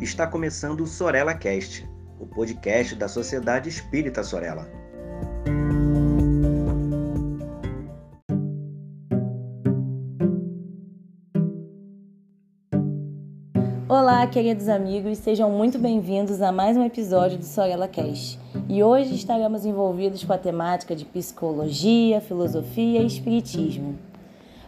Está começando o Sorella Cast, o podcast da Sociedade Espírita Sorella. Olá, queridos amigos, sejam muito bem-vindos a mais um episódio do Sorella Cast. E hoje estaremos envolvidos com a temática de psicologia, filosofia e espiritismo.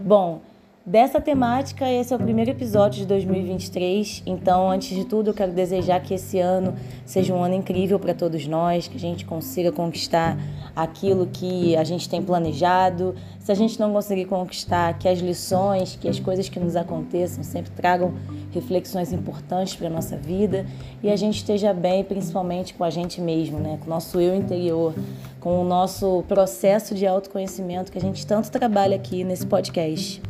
Bom, Dessa temática, esse é o primeiro episódio de 2023. Então, antes de tudo, eu quero desejar que esse ano seja um ano incrível para todos nós, que a gente consiga conquistar aquilo que a gente tem planejado. Se a gente não conseguir conquistar, que as lições, que as coisas que nos aconteçam sempre tragam reflexões importantes para a nossa vida e a gente esteja bem, principalmente com a gente mesmo, né? com o nosso eu interior, com o nosso processo de autoconhecimento que a gente tanto trabalha aqui nesse podcast.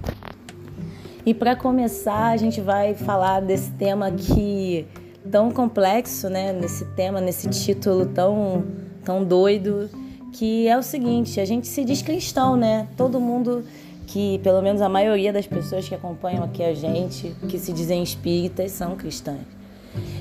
E para começar, a gente vai falar desse tema que tão complexo, né? Nesse tema, nesse título tão tão doido, que é o seguinte: a gente se diz cristão, né? Todo mundo que, pelo menos a maioria das pessoas que acompanham aqui a gente, que se dizem espíritas, são cristãs.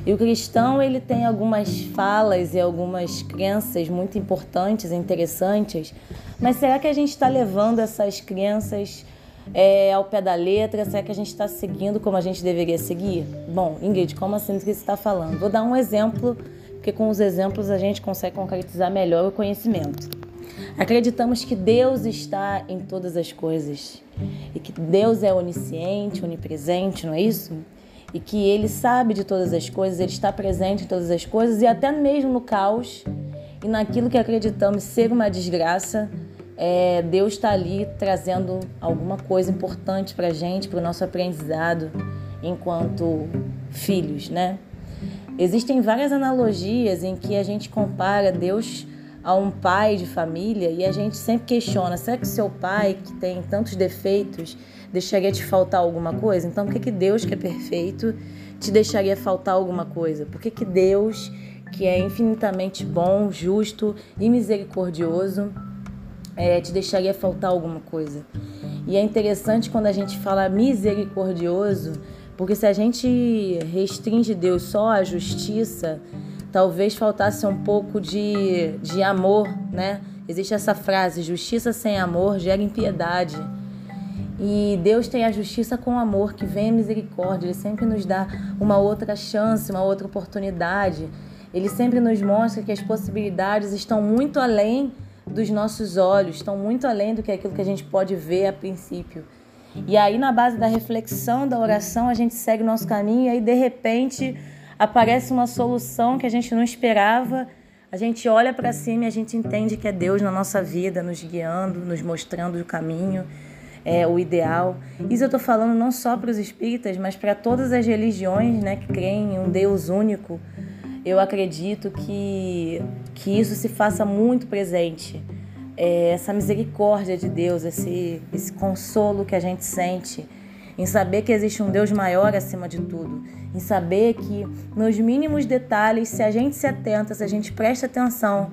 E o cristão ele tem algumas falas e algumas crenças muito importantes, interessantes, mas será que a gente está levando essas crenças é, ao pé da letra? Será que a gente está seguindo como a gente deveria seguir? Bom, Ingrid, como assim que você está falando? Vou dar um exemplo, porque com os exemplos a gente consegue concretizar melhor o conhecimento. Acreditamos que Deus está em todas as coisas e que Deus é onisciente, onipresente, não é isso? E que Ele sabe de todas as coisas, Ele está presente em todas as coisas e até mesmo no caos e naquilo que acreditamos ser uma desgraça, é, Deus está ali trazendo alguma coisa importante para a gente, para o nosso aprendizado enquanto filhos, né? Existem várias analogias em que a gente compara Deus a um pai de família e a gente sempre questiona: será que seu pai, que tem tantos defeitos, deixaria te faltar alguma coisa? Então, por que, que Deus, que é perfeito, te deixaria faltar alguma coisa? Por que, que Deus, que é infinitamente bom, justo e misericordioso, é, te deixaria faltar alguma coisa. E é interessante quando a gente fala misericordioso, porque se a gente restringe Deus só à justiça, talvez faltasse um pouco de, de amor, né? Existe essa frase: justiça sem amor gera impiedade. E Deus tem a justiça com amor, que vem a misericórdia. Ele sempre nos dá uma outra chance, uma outra oportunidade. Ele sempre nos mostra que as possibilidades estão muito além dos nossos olhos, estão muito além do que aquilo que a gente pode ver a princípio. E aí, na base da reflexão, da oração, a gente segue o nosso caminho e aí, de repente, aparece uma solução que a gente não esperava. A gente olha para cima e a gente entende que é Deus na nossa vida, nos guiando, nos mostrando o caminho, é, o ideal. Isso eu estou falando não só para os espíritas, mas para todas as religiões né, que creem em um Deus único eu acredito que, que isso se faça muito presente. É, essa misericórdia de Deus, esse, esse consolo que a gente sente em saber que existe um Deus maior acima de tudo, em saber que nos mínimos detalhes, se a gente se atenta, se a gente presta atenção,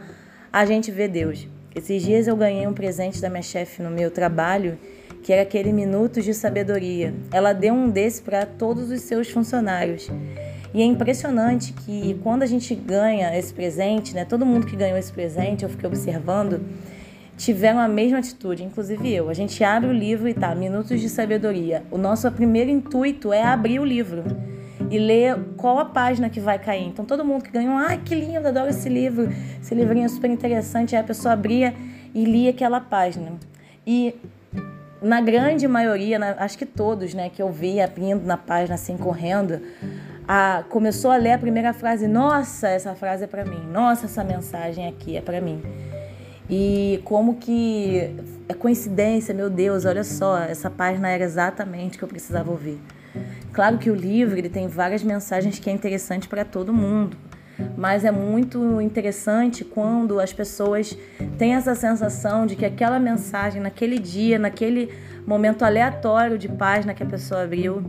a gente vê Deus. Esses dias eu ganhei um presente da minha chefe no meu trabalho, que era aquele Minutos de Sabedoria. Ela deu um desse para todos os seus funcionários. E é impressionante que quando a gente ganha esse presente, né, todo mundo que ganhou esse presente, eu fiquei observando, tiveram a mesma atitude, inclusive eu. A gente abre o livro e tá, Minutos de Sabedoria. O nosso primeiro intuito é abrir o livro e ler qual a página que vai cair. Então todo mundo que ganhou, ai que lindo, adoro esse livro, esse livrinho é super interessante. Aí a pessoa abria e lia aquela página. E na grande maioria, na, acho que todos, né, que eu vi abrindo na página assim, correndo, a, começou a ler a primeira frase, nossa, essa frase é para mim, nossa, essa mensagem aqui é para mim. E como que é coincidência, meu Deus, olha só, essa página era exatamente o que eu precisava ouvir. Claro que o livro ele tem várias mensagens que é interessante para todo mundo, mas é muito interessante quando as pessoas têm essa sensação de que aquela mensagem naquele dia, naquele momento aleatório de página que a pessoa abriu,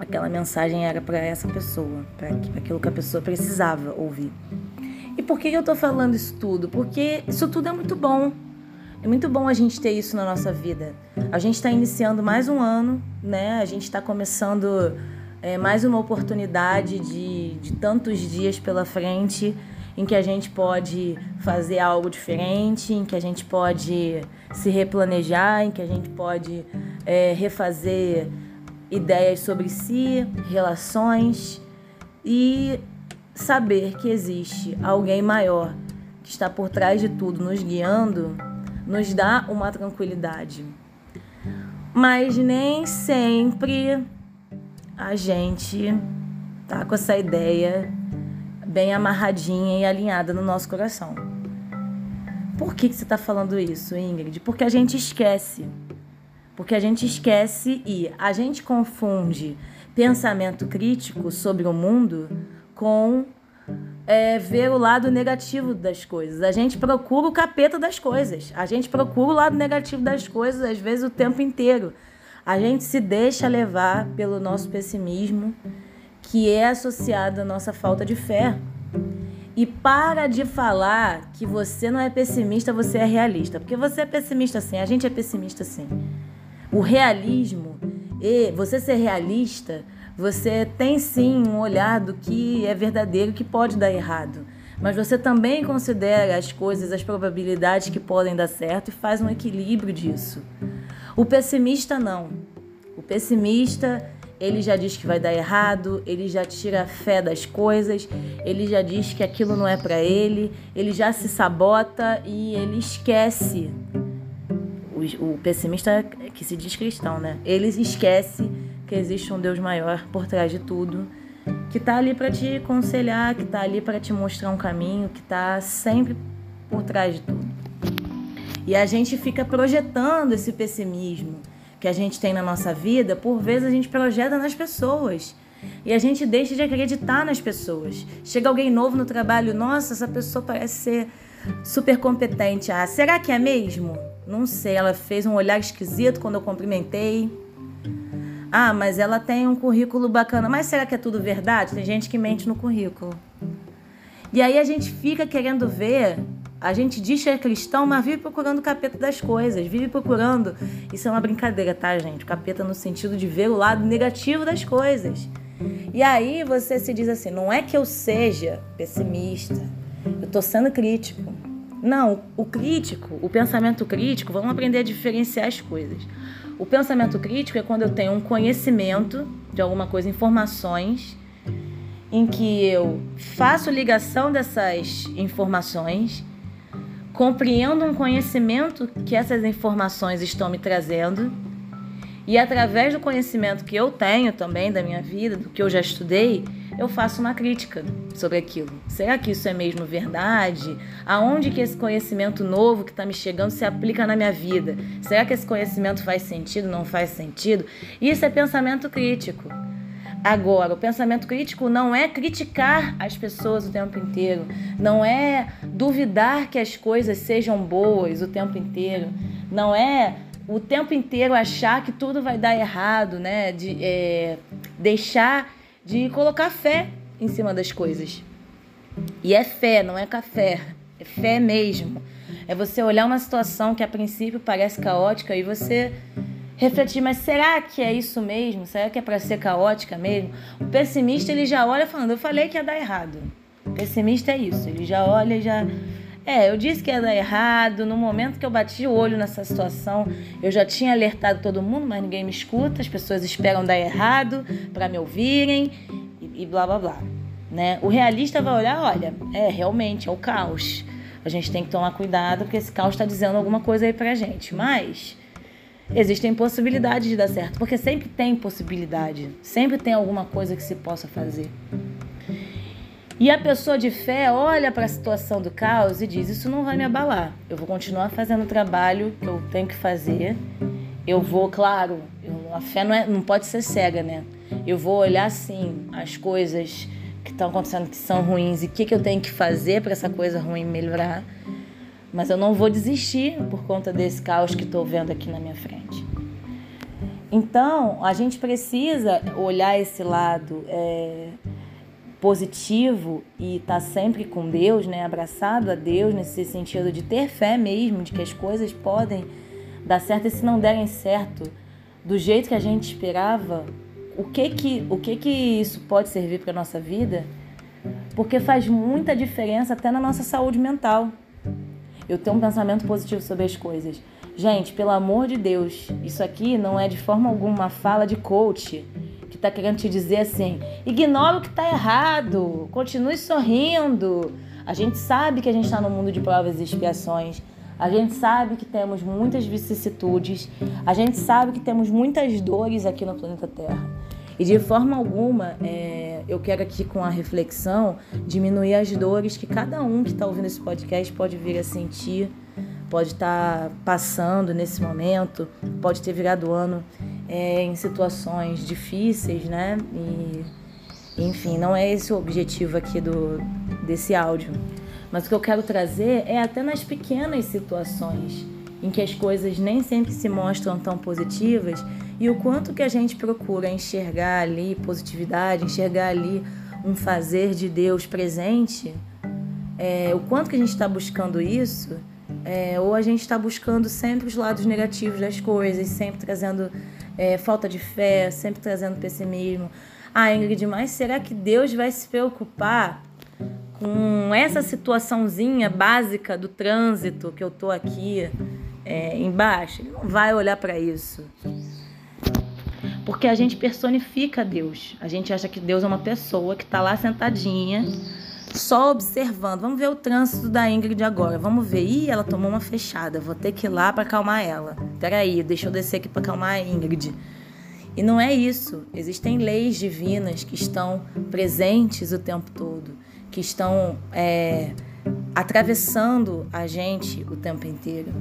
aquela mensagem era para essa pessoa, para aquilo que a pessoa precisava ouvir. E por que eu estou falando isso tudo? Porque isso tudo é muito bom. É muito bom a gente ter isso na nossa vida. A gente está iniciando mais um ano, né? A gente está começando é mais uma oportunidade de, de tantos dias pela frente em que a gente pode fazer algo diferente, em que a gente pode se replanejar, em que a gente pode é, refazer ideias sobre si, relações e saber que existe alguém maior que está por trás de tudo, nos guiando, nos dá uma tranquilidade. Mas nem sempre a gente tá com essa ideia bem amarradinha e alinhada no nosso coração. Por que, que você está falando isso, Ingrid? Porque a gente esquece. Porque a gente esquece e a gente confunde pensamento crítico sobre o mundo com é, ver o lado negativo das coisas. A gente procura o capeta das coisas. A gente procura o lado negativo das coisas, às vezes, o tempo inteiro. A gente se deixa levar pelo nosso pessimismo, que é associado à nossa falta de fé. E para de falar que você não é pessimista, você é realista. Porque você é pessimista sim, a gente é pessimista sim. O realismo, e você ser realista, você tem sim um olhar do que é verdadeiro que pode dar errado. Mas você também considera as coisas, as probabilidades que podem dar certo e faz um equilíbrio disso. O pessimista não. O pessimista, ele já diz que vai dar errado, ele já tira a fé das coisas, ele já diz que aquilo não é para ele, ele já se sabota e ele esquece. O, o pessimista que se diz cristão, né? Ele esquece que existe um Deus maior por trás de tudo, que está ali para te aconselhar, que está ali para te mostrar um caminho, que está sempre por trás de tudo. E a gente fica projetando esse pessimismo que a gente tem na nossa vida, por vezes a gente projeta nas pessoas. E a gente deixa de acreditar nas pessoas. Chega alguém novo no trabalho, nossa, essa pessoa parece ser super competente. Ah, será que é mesmo? Não sei, ela fez um olhar esquisito quando eu cumprimentei. Ah, mas ela tem um currículo bacana. Mas será que é tudo verdade? Tem gente que mente no currículo. E aí a gente fica querendo ver a gente diz que é cristão, mas vive procurando o capeta das coisas, vive procurando. Isso é uma brincadeira, tá, gente? O capeta no sentido de ver o lado negativo das coisas. E aí você se diz assim: não é que eu seja pessimista, eu tô sendo crítico. Não, o crítico, o pensamento crítico, vamos aprender a diferenciar as coisas. O pensamento crítico é quando eu tenho um conhecimento de alguma coisa, informações, em que eu faço ligação dessas informações compreendo um conhecimento que essas informações estão me trazendo e através do conhecimento que eu tenho também da minha vida, do que eu já estudei, eu faço uma crítica sobre aquilo. Será que isso é mesmo verdade? Aonde que esse conhecimento novo que está me chegando se aplica na minha vida? Será que esse conhecimento faz sentido? Não faz sentido? Isso é pensamento crítico. Agora, o pensamento crítico não é criticar as pessoas o tempo inteiro, não é duvidar que as coisas sejam boas o tempo inteiro, não é o tempo inteiro achar que tudo vai dar errado, né? De é, deixar de colocar fé em cima das coisas. E é fé, não é café, é fé mesmo. É você olhar uma situação que a princípio parece caótica e você refletir, mas será que é isso mesmo? Será que é para ser caótica mesmo? O pessimista ele já olha falando, eu falei que ia dar errado. O pessimista é isso, ele já olha e já é, eu disse que ia dar errado. No momento que eu bati o olho nessa situação, eu já tinha alertado todo mundo, mas ninguém me escuta. As pessoas esperam dar errado para me ouvirem e, e blá blá blá. Né? O realista vai olhar, olha, é realmente é o caos. A gente tem que tomar cuidado porque esse caos está dizendo alguma coisa aí pra gente. Mas existem possibilidades de dar certo, porque sempre tem possibilidade, sempre tem alguma coisa que se possa fazer. E a pessoa de fé olha para a situação do caos e diz: Isso não vai me abalar. Eu vou continuar fazendo o trabalho que eu tenho que fazer. Eu vou, claro, eu, a fé não, é, não pode ser cega, né? Eu vou olhar sim as coisas que estão acontecendo que são ruins e o que, que eu tenho que fazer para essa coisa ruim melhorar. Mas eu não vou desistir por conta desse caos que estou vendo aqui na minha frente. Então, a gente precisa olhar esse lado é, positivo e estar tá sempre com Deus, né, abraçado a Deus, nesse sentido de ter fé mesmo, de que as coisas podem dar certo e se não derem certo do jeito que a gente esperava, o que que, o que, que isso pode servir para nossa vida? Porque faz muita diferença até na nossa saúde mental. Eu tenho um pensamento positivo sobre as coisas. Gente, pelo amor de Deus, isso aqui não é de forma alguma uma fala de coach está querendo te dizer assim: ignora o que está errado, continue sorrindo. A gente sabe que a gente está no mundo de provas e expiações. A gente sabe que temos muitas vicissitudes, a gente sabe que temos muitas dores aqui no planeta Terra. E de forma alguma, é, eu quero aqui com a reflexão diminuir as dores que cada um que está ouvindo esse podcast pode vir a sentir, pode estar tá passando nesse momento, pode ter virado ano é, em situações difíceis, né? E, enfim, não é esse o objetivo aqui do, desse áudio. Mas o que eu quero trazer é até nas pequenas situações em que as coisas nem sempre se mostram tão positivas e o quanto que a gente procura enxergar ali positividade, enxergar ali um fazer de Deus presente, é, o quanto que a gente está buscando isso, é, ou a gente está buscando sempre os lados negativos das coisas, sempre trazendo é, falta de fé, sempre trazendo pessimismo. Ah, Ingrid, mas será que Deus vai se preocupar com essa situaçãozinha básica do trânsito que eu tô aqui é, embaixo, ele não vai olhar para isso. Porque a gente personifica Deus. A gente acha que Deus é uma pessoa que está lá sentadinha, só observando. Vamos ver o trânsito da Ingrid agora. Vamos ver. Ih, ela tomou uma fechada. Vou ter que ir lá para acalmar ela. Peraí, deixa eu descer aqui para acalmar a Ingrid. E não é isso. Existem leis divinas que estão presentes o tempo todo que estão é, atravessando a gente o tempo inteiro.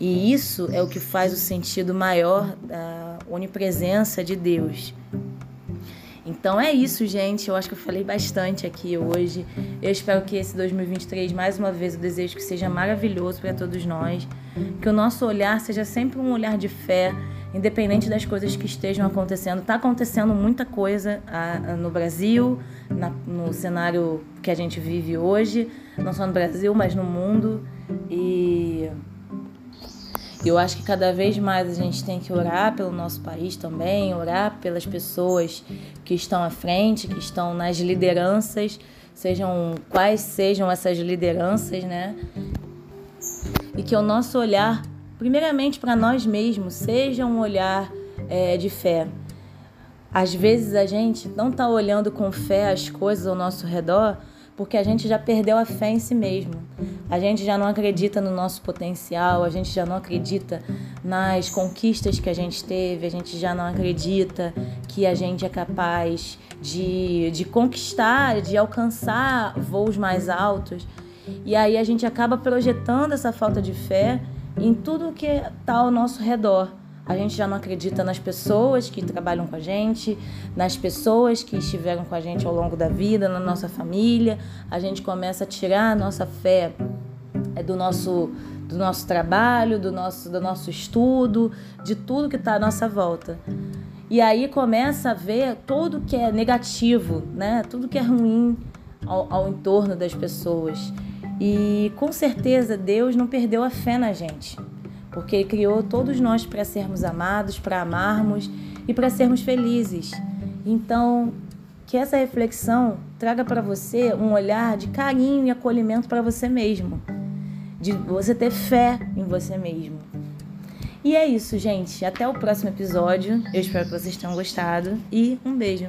E isso é o que faz o sentido maior da onipresença de Deus. Então é isso, gente. Eu acho que eu falei bastante aqui hoje. Eu espero que esse 2023, mais uma vez, eu desejo que seja maravilhoso para todos nós. Que o nosso olhar seja sempre um olhar de fé, independente das coisas que estejam acontecendo. Está acontecendo muita coisa ah, no Brasil, no cenário que a gente vive hoje, não só no Brasil, mas no mundo. E eu acho que cada vez mais a gente tem que orar pelo nosso país também, orar pelas pessoas que estão à frente, que estão nas lideranças, sejam quais sejam essas lideranças, né? E que o nosso olhar primeiramente para nós mesmos, seja um olhar é, de fé. Às vezes a gente não está olhando com fé as coisas ao nosso redor porque a gente já perdeu a fé em si mesmo. A gente já não acredita no nosso potencial, a gente já não acredita nas conquistas que a gente teve, a gente já não acredita que a gente é capaz de, de conquistar, de alcançar voos mais altos. E aí a gente acaba projetando essa falta de fé em tudo que está ao nosso redor. A gente já não acredita nas pessoas que trabalham com a gente, nas pessoas que estiveram com a gente ao longo da vida, na nossa família. A gente começa a tirar a nossa fé é, do nosso do nosso trabalho, do nosso do nosso estudo, de tudo que está à nossa volta. E aí começa a ver tudo que é negativo, né? Tudo que é ruim ao, ao entorno das pessoas. E com certeza Deus não perdeu a fé na gente, porque criou todos nós para sermos amados, para amarmos e para sermos felizes. Então, que essa reflexão traga para você um olhar de carinho e acolhimento para você mesmo, de você ter fé em você mesmo. E é isso, gente. Até o próximo episódio. Eu espero que vocês tenham gostado e um beijo.